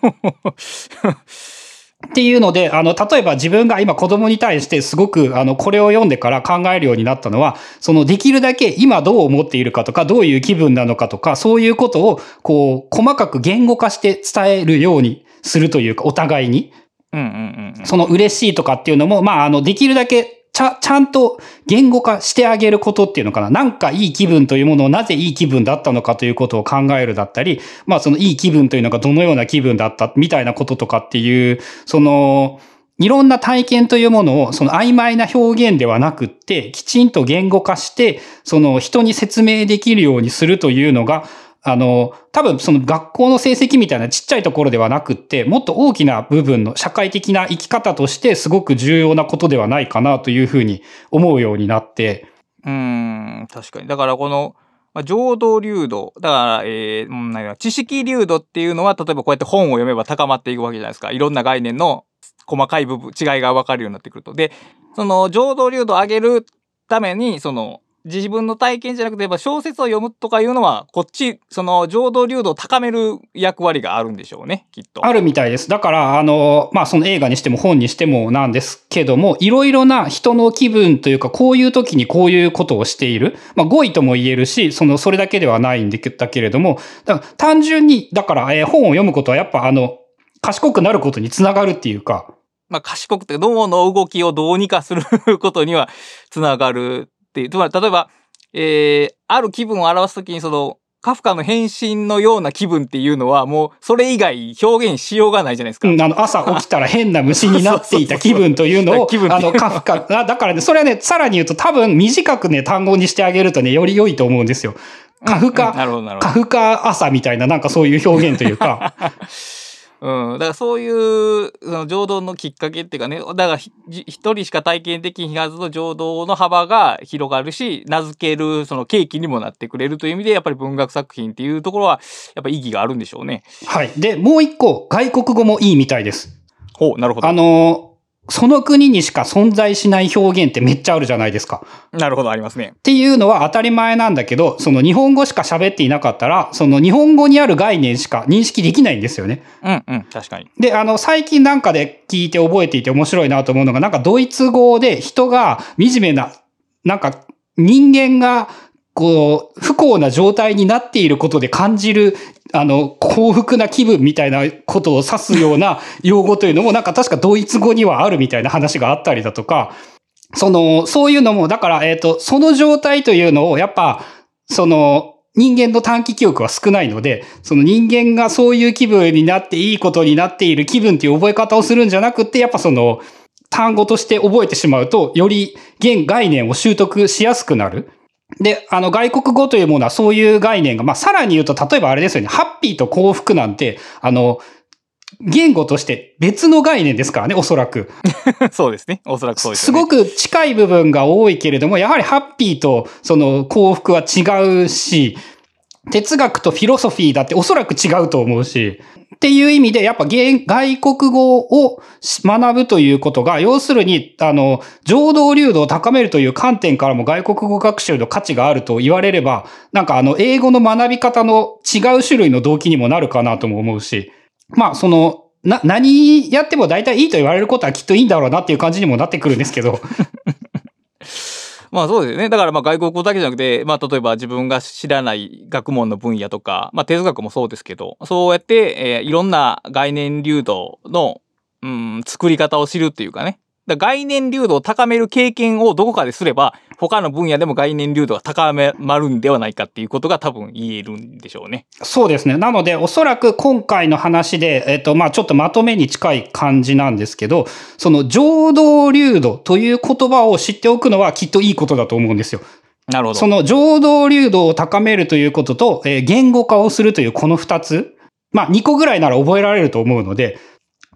っていうので、あの、例えば自分が今子供に対してすごく、あの、これを読んでから考えるようになったのは、その、できるだけ今どう思っているかとか、どういう気分なのかとか、そういうことを、こう、細かく言語化して伝えるようにするというか、お互いに。うんうんうんうん。その嬉しいとかっていうのも、まあ、あの、できるだけ、ちゃ、ちゃんと言語化してあげることっていうのかな。なんかいい気分というものをなぜいい気分だったのかということを考えるだったり、まあそのいい気分というのがどのような気分だったみたいなこととかっていう、その、いろんな体験というものを、その曖昧な表現ではなくって、きちんと言語化して、その人に説明できるようにするというのが、あの、多分その学校の成績みたいなちっちゃいところではなくって、もっと大きな部分の社会的な生き方としてすごく重要なことではないかなというふうに思うようになって、うん、確かに。だからこの、まあ、浄土流度。だから、えー、知識流度っていうのは、例えばこうやって本を読めば高まっていくわけじゃないですか。いろんな概念の細かい部分、違いが分かるようになってくると。で、その浄土流度を上げるために、その、自分の体験じゃなくて、やっぱ小説を読むとかいうのは、こっち、その浄土流度を高める役割があるんでしょうね、きっと。あるみたいです。だから、あの、まあ、その映画にしても本にしてもなんですけども、いろいろな人の気分というか、こういう時にこういうことをしている。まあ、語彙とも言えるし、その、それだけではないんだけれども、だから単純に、だから、えー本を読むことはやっぱ、あの、賢くなることにつながるっていうか、まあ、賢くて脳の動きをどうにかすることにはつながるっていう。つまり、例えば、えー、ある気分を表すときに、その、カフカの変身のような気分っていうのは、もう、それ以外表現しようがないじゃないですか。うん、あの、朝起きたら変な虫になっていた気分というのを、あの、カフカ、あだからね、それはね、さらに言うと多分短くね、単語にしてあげるとね、より良いと思うんですよ。カフうんなカ、カ。フカ朝みたいな、なんかそういう表現というか、うん。だからそういう、その浄土のきっかけっていうかね、だから一人しか体験できひはずの浄土の幅が広がるし、名付けるその契機にもなってくれるという意味で、やっぱり文学作品っていうところは、やっぱ意義があるんでしょうね。はい。で、もう一個、外国語もいいみたいです。ほう、なるほど。あの、その国にしか存在しない表現ってめっちゃあるじゃないですか。なるほど、ありますね。っていうのは当たり前なんだけど、その日本語しか喋っていなかったら、その日本語にある概念しか認識できないんですよね。うん、うん、確かに。で、あの、最近なんかで聞いて覚えていて面白いなと思うのが、なんかドイツ語で人が惨めな、なんか人間が、こう、不幸な状態になっていることで感じる、あの、幸福な気分みたいなことを指すような 用語というのも、なんか確かドイツ語にはあるみたいな話があったりだとか、その、そういうのも、だから、えっ、と、その状態というのを、やっぱ、その、人間の短期記憶は少ないので、その人間がそういう気分になっていいことになっている気分っていう覚え方をするんじゃなくて、やっぱその、単語として覚えてしまうと、より現概念を習得しやすくなる。で、あの、外国語というものはそういう概念が、まあ、さらに言うと、例えばあれですよね、ハッピーと幸福なんて、あの、言語として別の概念ですからね、おそらく。そうですね。おそらくそうですね。ごく近い部分が多いけれども、やはりハッピーとその幸福は違うし、哲学とフィロソフィーだっておそらく違うと思うし、っていう意味で、やっぱ外国語を学ぶということが、要するに、あの、情動流度を高めるという観点からも外国語学習の価値があると言われれば、なんかあの、英語の学び方の違う種類の動機にもなるかなとも思うし、まあ、その、な、何やっても大体いいと言われることはきっといいんだろうなっていう感じにもなってくるんですけど、まあそうですよね。だからまあ外国語だけじゃなくて、まあ例えば自分が知らない学問の分野とか、まあ哲学もそうですけど、そうやって、えーいろんな概念流動の、うん、作り方を知るっていうかね。だ概念流動を高める経験をどこかですれば、他の分野でも概念流動が高めまるんではないかっていうことが多分言えるんでしょうね。そうですね。なので、おそらく今回の話で、えっと、まあちょっとまとめに近い感じなんですけど、その浄土流度という言葉を知っておくのはきっといいことだと思うんですよ。なるほど。その浄土流度を高めるということと、えー言語化をするというこの二つ、まあ2個ぐらいなら覚えられると思うので、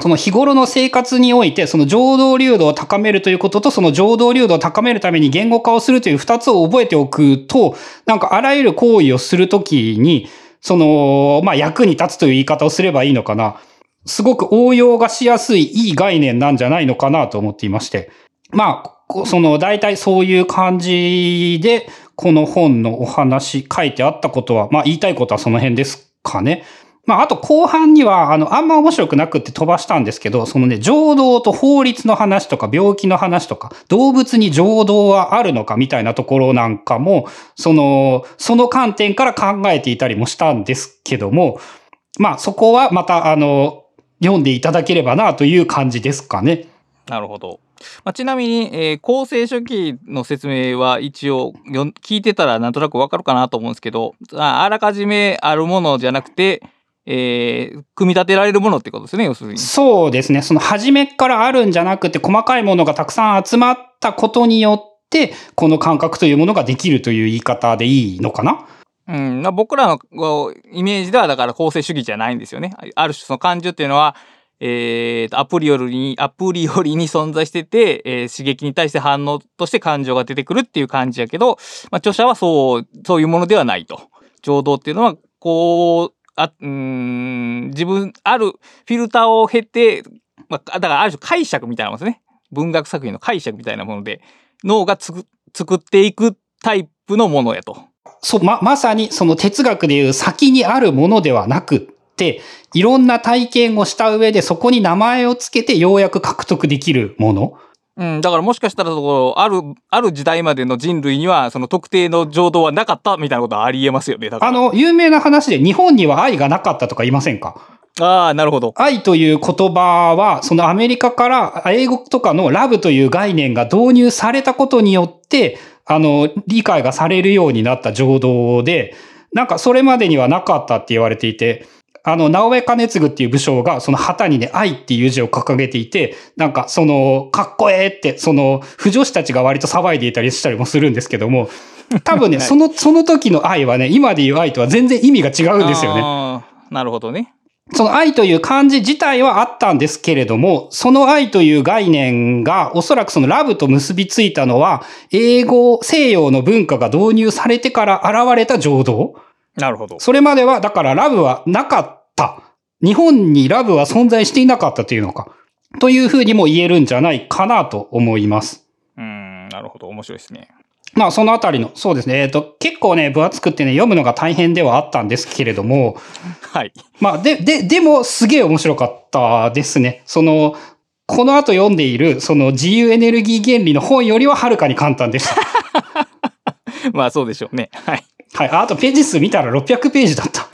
その日頃の生活において、その浄土流度を高めるということと、その浄土流度を高めるために言語化をするという二つを覚えておくと、なんかあらゆる行為をするときに、その、まあ役に立つという言い方をすればいいのかな。すごく応用がしやすいいい概念なんじゃないのかなと思っていまして。まあ、その大体そういう感じで、この本のお話書いてあったことは、まあ言いたいことはその辺ですかね。まあ、あと後半には、あの、あんま面白くなくって飛ばしたんですけど、そのね、浄土と法律の話とか、病気の話とか、動物に浄土はあるのかみたいなところなんかも、その、その観点から考えていたりもしたんですけども、まあ、そこはまた、あの、読んでいただければなという感じですかね。なるほど。まあ、ちなみに、えー、公正書記の説明は一応よ聞いてたらなんとなくわかるかなと思うんですけどああらかじめあるものじゃなくて、えー、組み立てられるものってことですね要するに。そうですねその初めからあるんじゃなくて細かいものがたくさん集まったことによってこの感覚というものができるという言い方でいいのかな？うん、僕らのイメージではだから公正主義じゃないんですよね。ある種その感情っていうのはえー、アプリよりに、アプリよりに存在してて、えー、刺激に対して反応として感情が出てくるっていう感じやけど、まあ、著者はそう、そういうものではないと。情動っていうのは、こう、あ、うん、自分、あるフィルターを経て、まあ、だからある種解釈みたいなものですね。文学作品の解釈みたいなもので、脳がつく、作っていくタイプのものやと。そ、ま、まさにその哲学でいう先にあるものではなくって、いろんな体験をした上でそこに名前をつけてようやく獲得できるもの。うん、だからもしかしたらそある、ある時代までの人類には、その特定の浄土はなかったみたいなことはありえますよね。あの、有名な話で日本には愛がなかったとか言いませんか？ああ、なるほど。愛という言葉は、そのアメリカから英語とかのラブという概念が導入されたことによって、あの、理解がされるようになった浄土で、なんかそれまでにはなかったって言われていて、あの、直江兼次っていう武将が、その旗にね、愛っていう字を掲げていて、なんか、その、かっこええって、その、不女子たちが割と騒いでいたりしたりもするんですけども、多分ね、はい、その、その時の愛はね、今で言う愛とは全然意味が違うんですよね。なるほどね。その愛という漢字自体はあったんですけれども、その愛という概念がおそらくそのラブと結びついたのは、英語、西洋の文化が導入されてから現れた浄土。なるほど。それまでは、だからラブはなかった。日本にラブは存在していなかったというのか。というふうにも言えるんじゃないかなと思います。うん、なるほど。面白いですね。まあ、そのあたりの、そうですね。えっ、と、結構ね、分厚くってね、読むのが大変ではあったんですけれども。はい。まあ、で、で、でも、すげえ面白かったですね。その、この後読んでいる、その自由エネルギー原理の本よりははるかに簡単でした。まあ、そうでしょうね。はい。はい。あとページ数見たら600ページだった。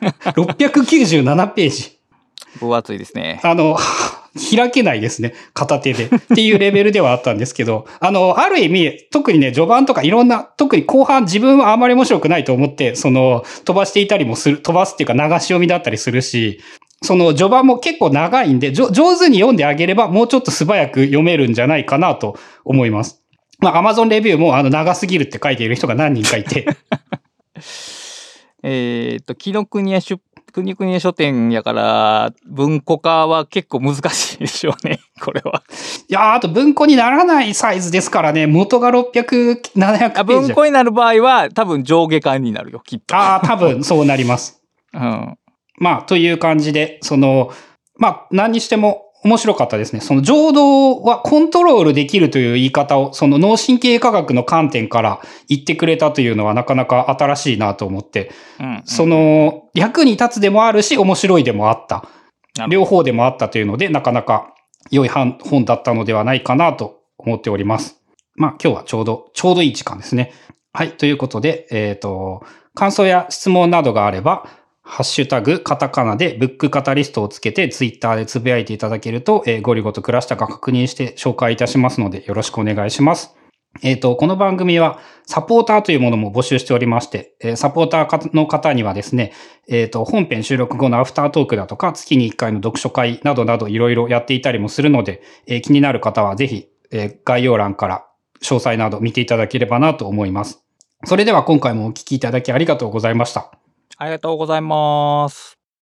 697ページ。分厚いですね。あの、開けないですね。片手で。っていうレベルではあったんですけど、あの、ある意味、特にね、序盤とかいろんな、特に後半自分はあまり面白くないと思って、その、飛ばしていたりもする、飛ばすっていうか流し読みだったりするし、その序盤も結構長いんで、上手に読んであげればもうちょっと素早く読めるんじゃないかなと思います。まあ、アマゾンレビューもあの長すぎるって書いている人が何人かいて。えっと、紀ノ国屋出国国屋書店やから、文庫化は結構難しいでしょうね、これは。いやあと文庫にならないサイズですからね、元が600、700ページ。文庫になる場合は、多分上下巻になるよ、きっと。ああ、多分そうなります。うん。まあ、という感じで、その、まあ、何にしても、面白かったですね。その情動はコントロールできるという言い方を、その脳神経科学の観点から言ってくれたというのはなかなか新しいなと思って、うんうん、その役に立つでもあるし、面白いでもあった。両方でもあったというので、なかなか良い本だったのではないかなと思っております。まあ今日はちょうど、ちょうどいい時間ですね。はい。ということで、えっ、ー、と、感想や質問などがあれば、ハッシュタグ、カタカナでブックカタリストをつけてツイッターでつぶやいていただけると、えー、ゴリゴと暮らしたか確認して紹介いたしますのでよろしくお願いします。えっ、ー、と、この番組はサポーターというものも募集しておりまして、えー、サポーターの方にはですね、えっ、ー、と、本編収録後のアフタートークだとか、月に1回の読書会などなどいろいろやっていたりもするので、え気になる方はぜひ、え概要欄から詳細など見ていただければなと思います。それでは今回もお聞きいただきありがとうございました。ありがとうございます。